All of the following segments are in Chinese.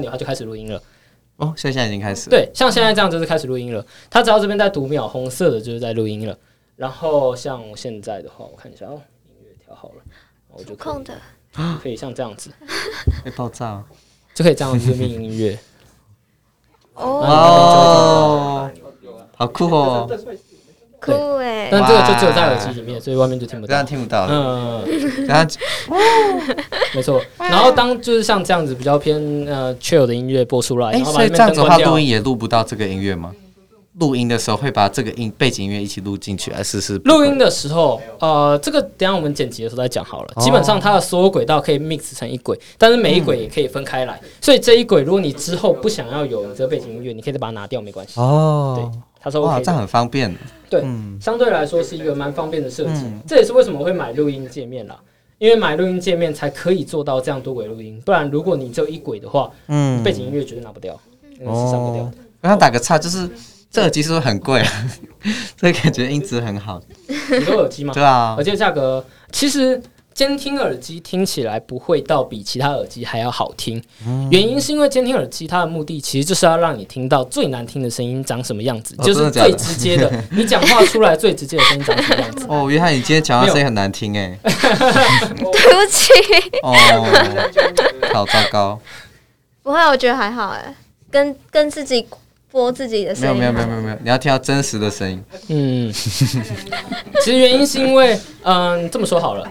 钮，它就开始录音了。哦，所以现在已经开始了。对，像现在这样就是开始录音了。它只要这边在读秒，红色的就是在录音了。然后像现在的话，我看一下哦，音乐调好了，我就可以空的，可以像这样子，会爆炸哦。就可以这样子命音乐。哦，哦，好酷哦！酷哎，但这个就只有在耳机里面，所以外面就听不这样到。听不到了。嗯，然后 没错。然后当就是像这样子比较偏呃 chill 的音乐播出来，哎，然所以这样子的话，录。音也录不到这个音乐吗？录音的时候会把这个音背景音乐一起录进去，还是是录音的时候，呃，这个等下我们剪辑的时候再讲好了。哦基本上它的所有轨道可以 mix 成一轨，但是每一轨也可以分开来。所以这一轨，如果你之后不想要有你这个背景音乐，你可以再把它拿掉，没关系。哦，对，他说哇这样，很方便。对嗯，相对来说是一个蛮方便的设计嗯。这也是为什么会买录音界面啦，因为买录音界面才可以做到这样多轨录音。不然如果你只有一轨的话，嗯背景音乐绝对拿不掉，那个是上不掉的。我想打个岔，就是这耳机是不是很贵啊？所 以感觉音质很好。你都有耳机吗？对啊耳，机的价格其实监听耳机听起来不会到比其他耳机还要好听，嗯原因是因为监听耳机它的目的其实就是要让你听到最难听的声音长什么样子，哦就是最直接的，你讲话出来最直接的声音长什么样子。哦，约翰，你今天讲话声音很难听哎。对不起，哦，好糟糕。不会，我觉得还好哎，跟跟自己播自己的声音，没有没有没有没有没有，你要听到真实的声音。嗯，其实原因是因为，嗯，这么说好了。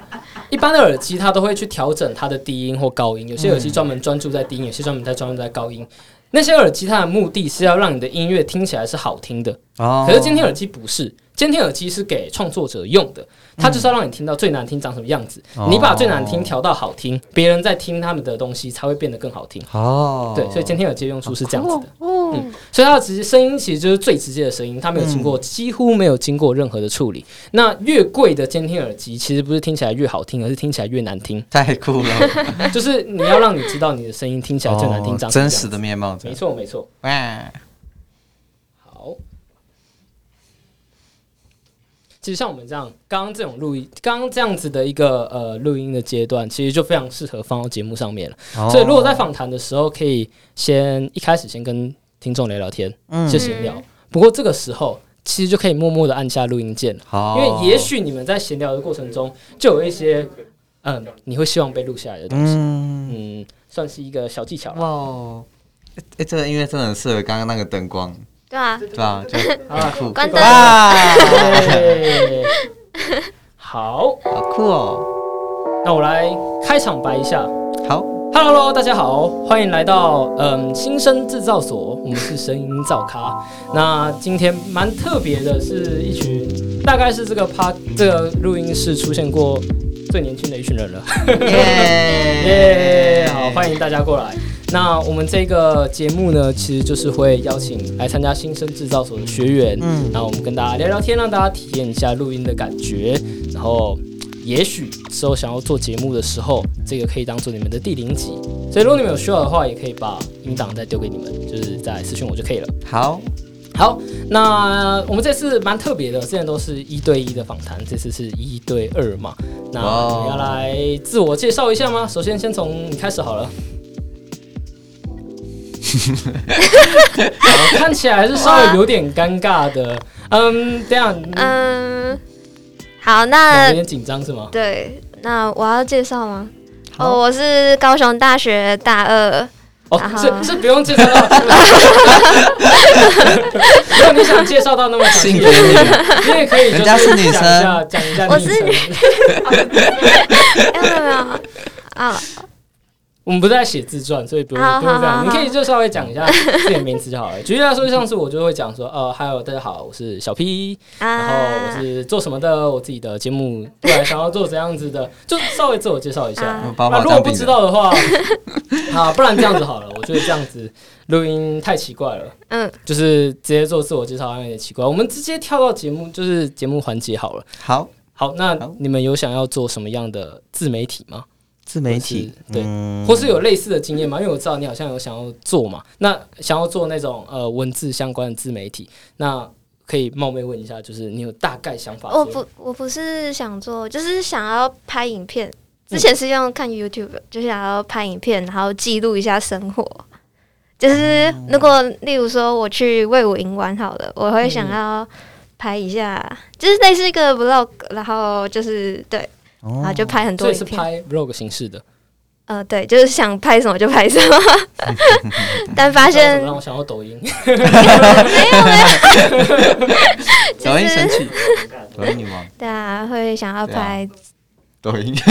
一般的耳机它都会去调整它的低音或高音，有些耳机专门专注在低音，有些专门在专注在高音。那些耳机它的目的是要让你的音乐听起来是好听的，哦。可是今天耳机不是，监听耳机是给创作者用的，它就是要让你听到最难听长什么样子。哦你把最难听调到好听，别人在听他们的东西才会变得更好听。哦，对，所以监听耳机的用处是这样子的。哦，所以它的直接声音其实就是最直接的声音，它没有经过、几乎没有经过任何的处理。那越贵的监听耳机，其实不是听起来越好听，而是听起来越难听。太酷了，就是你要让你知道你的声音听起来最难听，哦长什么样子真实的面貌。没错没错。哇，好，其实像我们这样，刚刚这种录音，刚刚这样子的一个呃录音的阶段，其实就非常适合放到节目上面了。哦所以如果在访谈的时候，可以先一开始先跟听众聊聊天，嗯就闲聊。不过这个时候，其实就可以默默的按下录音键因为也许你们在闲聊的过程中，就有一些嗯，你会希望被录下来的东西，嗯，嗯，算是一个小技巧了。哇哦，哎，这个音乐真的很适合刚刚那个灯光，对啊，对吧？就 啊很酷，关灯 好，好酷哦，那我来开场白一下。好，Hello 大家好，欢迎来到嗯新生制造所，我们是声音造咖。那今天蛮特别的，是一群大概是这个趴这个录音室出现过最年轻的一群人了。耶 耶！好，欢迎大家过来。那我们这个节目呢，其实就是会邀请来参加新生制造所的学员，嗯然后我们跟大家聊聊天，让大家体验一下录音的感觉。然后，也许之后想要做节目的时候，这个可以当做你们的第零集。所以，如果你们有需要的话，也可以把音档再丢给你们，就是在私讯我就可以了。好，好，那我们这次蛮特别的，之前都是一对一的访谈，这次是一对二嘛。那要来自我介绍一下吗？首先，先从你开始好了。好看起来是稍微有点尴尬的，嗯，这样，嗯，好，那，有那点紧张是吗？对，那我要介绍吗？哦，我是高雄大学大二，哦然，后是是不用介绍到，如果你想介绍到那么详细性别女，你也可以，人家是女生。讲一下，讲一下我是称哎 没有没有。啊，我们不是在写自传，所以不用不用这样。你可以就稍微讲一下自己的名字就好了。举例来说，上次我就会讲说，呃，Hello，大家好，我是小 P，然后我啊，是做什么的，我自己的节目未来想要做怎样子的，就稍微自我介绍一下。啊如果不知道的话，啊，不然这样子好了，我觉得这样子录音太奇怪了。嗯，就是直接做自我介绍好像有点奇怪，我们直接跳到节目，就是节目环节好了。好，好，那你们有想要做什么样的自媒体吗？自媒体，对嗯或是有类似的经验吗？因为我知道你好像有想要做嘛，那想要做那种呃文字相关的自媒体，那可以冒昧问一下，就是你有大概想法？我不我不是想做，就是想要拍影片。之前是用看 YouTube，就想要拍影片，然后记录一下生活。就是如果例如说我去魏武营玩好了，我会想要拍一下，就是类似一个 vlog，然后就是对，然后就拍很多影片。所以是拍 vlog 形式的，呃，对，就是想拍什么就拍什么，但发现么让我想到抖音？没有没有抖音神器，抖音女王，大家会想要拍，抖音。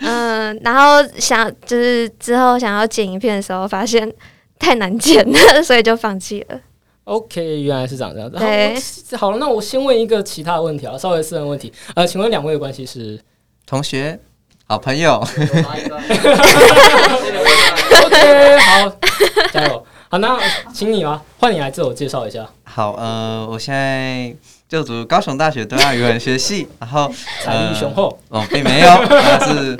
嗯、然后想就是之后想要剪影片的时候，发现太难剪了，所以就放弃了。OK，原来是长这样子。对好，好了，那我先问一个其他的问题啊，稍微私人问题。呃，请问两位的关系是同学，好朋友？OK，好，加油。好，那请你吧，换你来自我介绍一下。好，呃，我现在就读高雄大学东亚语文学系，然后财力雄厚，哦，并没有，那是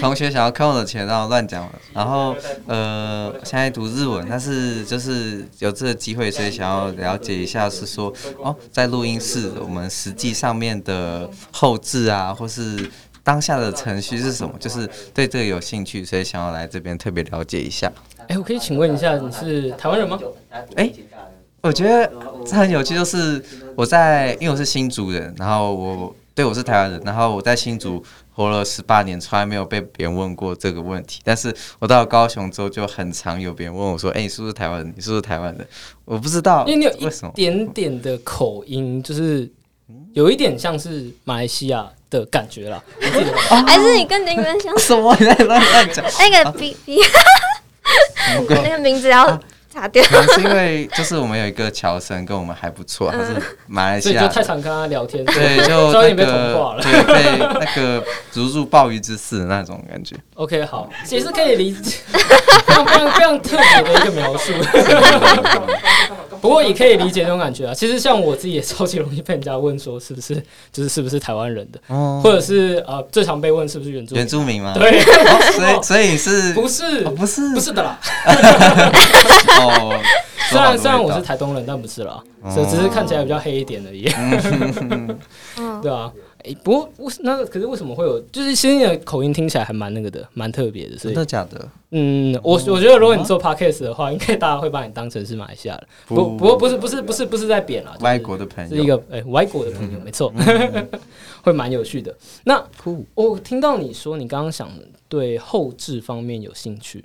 同学想要坑我的钱，然后乱讲了。然后呃，现在读日文，但是就是有这个机会，所以想要了解一下，是说哦，在录音室我们实际上面的后置啊，或是当下的程序是什么，就是对这个有兴趣，所以想要来这边特别了解一下。哎、我可以请问一下，你是台湾人吗？哎我觉得这很有趣，就是我在，因为我是新竹人，然后我对我是台湾人，然后我在新竹活了十八年，从来没有被别人问过这个问题。但是我到了高雄之后，就很常有别人问我说：“哎、你是不是台湾人？你是不是台湾人？”我不知道因为你有一为什么。点点的口音，就是有一点像是马来西亚的感觉啦。还是你跟林文相 什么？你在乱乱讲？那个 B B 那个名字要擦掉。可能是因为就是我们有一个乔生跟我们还不错，他是马来西亚的所以就太常跟他聊天，对，就 那个同化了。对，被那个如入鲍鱼之肆的那种感觉。OK，好，也是可以理解，非常非常非常特别的一个描述。不过也可以理解那种感觉啊。其实像我自己也超级容易被人家问说是不是就是是不是台湾人的，哦或者是呃最常被问是不是原住民原。住民吗？对，哦，所以所以是不是哦不是不是的啦。哦，虽然虽然我是台东人，但不是啦，哦所以只是看起来比较黑一点而已。嗯，对啊，哎，不过为那个可是为什么会有？就是其实你的口音听起来还蛮那个的，蛮特别的。所真的假的？嗯，我我觉得如果你做 podcast 的话，应该大家会把你当成是马来西亚的。不不不过不是不是不是不是在贬啦，就是外国的朋友是一，个哎、外国的朋友，没错，会蛮有趣的。那我听到你说你刚刚想对后置方面有兴趣，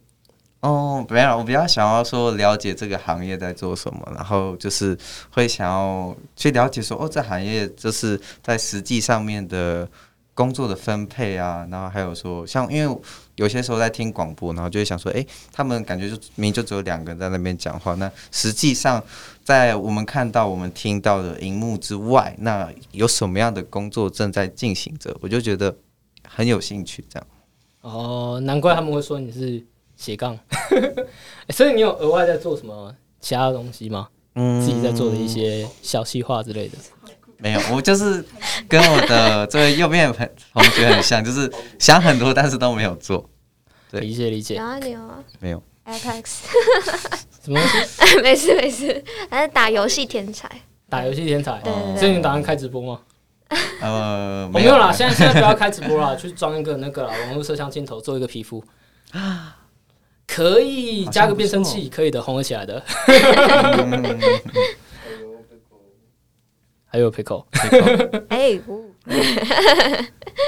哦，没有，我比较想要说了解这个行业在做什么，然后就是会想要去了解说，哦，这行业就是在实际上面的工作的分配啊，然后还有说，像因为有些时候在听广播，然后就会想说，诶，他们感觉就明明就只有两个人在那边讲话，那实际上在我们看到、我们听到的荧幕之外，那有什么样的工作正在进行着？我就觉得很有兴趣，这样。哦，难怪他们会说你是斜杠。欸所以你有额外在做什么其他的东西吗？嗯自己在做的一些小细化之类的。没有，我就是跟我的这位右边的朋同学很像，就是想很多，但是都没有做。对理解理解有，啊你有啊没有，，Apex，什么东西？没 事没事，还是打游戏天才。打游戏天才所以你打算开直播吗？呃，没有啦，现在现在不要开直播啦，去装一个那个啦网络摄像镜头，做一个皮肤。可以加个变声器，可以的，红了起来的。嗯 还有 pickle。哎，呜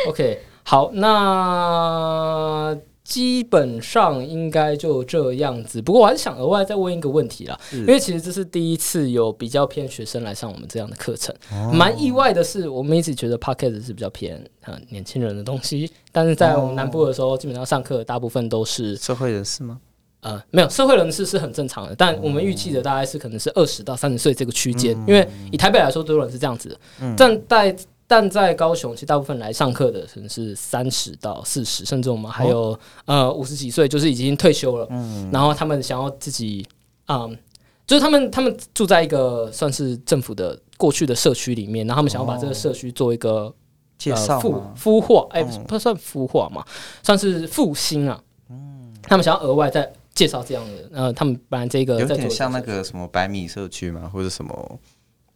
OK，好，那基本上应该就这样子。不过我还是想额外再问一个问题啦，因为其实这是第一次有比较偏学生来上我们这样的课程，哦蛮、意外的是，我们一直觉得 Podcast 是比较偏呃年轻人的东西，但是在我们南部的时候，基本上上课大部分都是社会人士吗？呃，没有社会人士是很正常的，但我们预计的大概是可能是二十到三十岁这个区间，因为以台北来说，多人是这样子的。但在但在高雄，其实大部分来上课的可能是三十到四十，甚至我们还有、呃五十几岁，就是已经退休了，然后他们想要自己嗯。就是他们，他们住在一个算是政府的过去的社区里面，然后他们想要把这个社区做一个介绍呃、孵？孵化，哎、嗯不算孵化嘛，算是复兴啊。他们想要额外再介绍这样的，呃，他们本来这个有点像那个什么百米社区吗？或者什么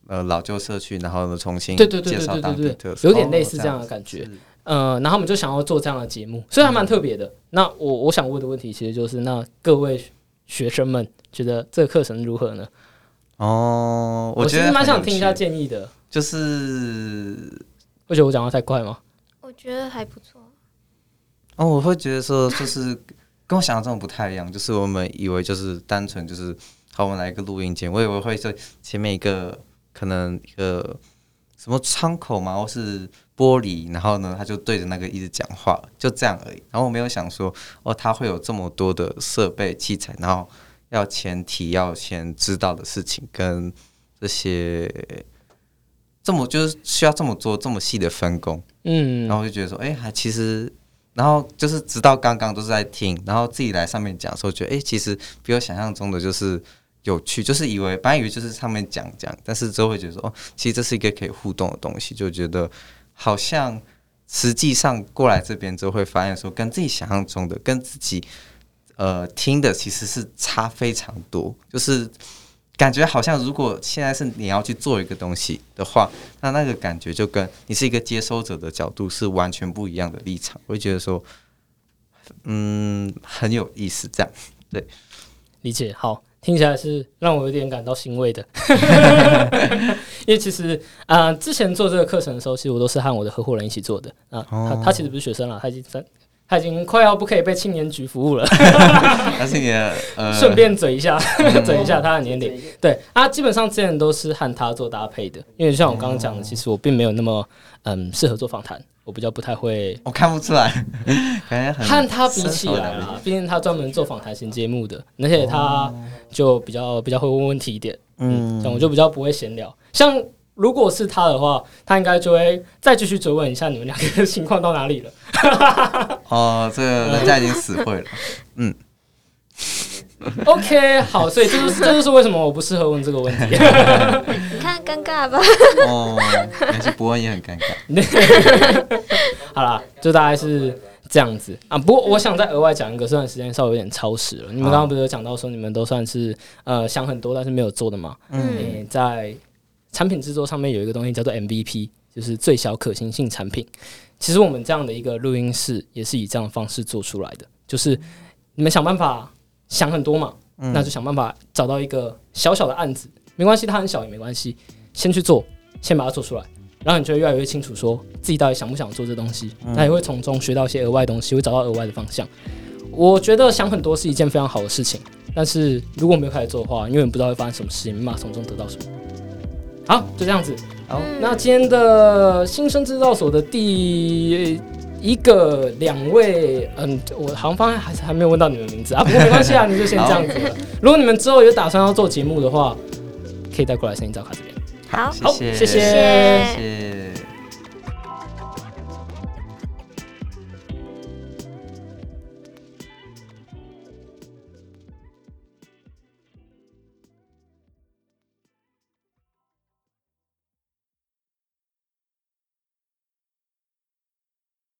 呃老旧社区，然后呢重新对对对对对对对，有点类似这样的感觉。呃，然后我们就想要做这样的节目，所以还蛮特别的。那我我想问的问题其实就是，那各位学生们觉得这个课程如何呢？哦，我其实蛮想听一下建议的。就是，会觉得我讲话太快吗？我觉得还不错。哦，我会觉得说，就是跟我想象中不太一样。就是我们以为就是单纯就是，好，我们来一个录音间，我以为会在前面一个可能一个什么窗口嘛，或是。玻璃，然后呢，他就对着那个一直讲话，就这样而已。然后我没有想说，哦，他会有这么多的设备器材，然后要前提要先知道的事情，跟这些这么就是需要这么做这么细的分工。嗯，然后我就觉得说，哎，还其实，然后就是直到刚刚都是在听，然后自己来上面讲的时候，觉得哎，其实比我想象中的就是有趣，就是以为本来以为就是上面讲讲，但是之后会觉得说，哦，其实这是一个可以互动的东西，就觉得。好像实际上过来这边之后，会发现说，跟自己想象中的、跟自己呃听的其实是差非常多。就是感觉好像，如果现在是你要去做一个东西的话，那那个感觉就跟你是一个接收者的角度是完全不一样的立场。我会觉得说，嗯，很有意思。这样对，理解好。听起来是让我有点感到欣慰的，因为其实啊，之前做这个课程的时候，其实我都是和我的合伙人一起做的啊。他他其实不是学生了，他已经三，他已经快要不可以被青年局服务了。他是也呃，顺便嘴一下，嘴一下他的年龄。对啊，基本上之前都是和他做搭配的，因为像我刚刚讲的，其实我并没有那么嗯适合做访谈。我比较不太会，我看不出来，感觉和他比起来啦，毕竟他专门做访谈型节目的，而且他就比较比较会问问题一点，嗯，这样我就比较不会闲聊。像如果是他的话，他应该就会再继续追问一下你们两个情况到哪里了。哦，这个人家已经死会了，嗯。OK，好，所以这就是这就是为什么我不适合问这个问题。你看尴尬吧？哦，但是不问也很尴尬。好啦，就大概是这样子啊。不过我想再额外讲一个，虽然时间稍微有点超时了。你们刚刚不是有讲到说你们都算是呃想很多，但是没有做的嘛？嗯，在产品制作上面有一个东西叫做 MVP，就是最小可行性产品。其实我们这样的一个录音室也是以这样的方式做出来的，就是你们想办法。想很多嘛，那就想办法找到一个小小的案子，没关系，它很小也没关系，先去做，先把它做出来，然后你就会越来越清楚，说自己到底想不想做这东西，那也会从中学到一些额外东西，会找到额外的方向。我觉得想很多是一件非常好的事情，但是如果没有开始做的话，因为不知道会发生什么事情，没法从中得到什么。好，就这样子。好，那今天的新生制造所的第。一个两位，嗯，我行方还是还没有问到你们名字啊，不过没关系啊，你就先这样子。如果你们之后有打算要做节目的话，可以带过来声音照卡这边。好，好，谢谢，谢谢。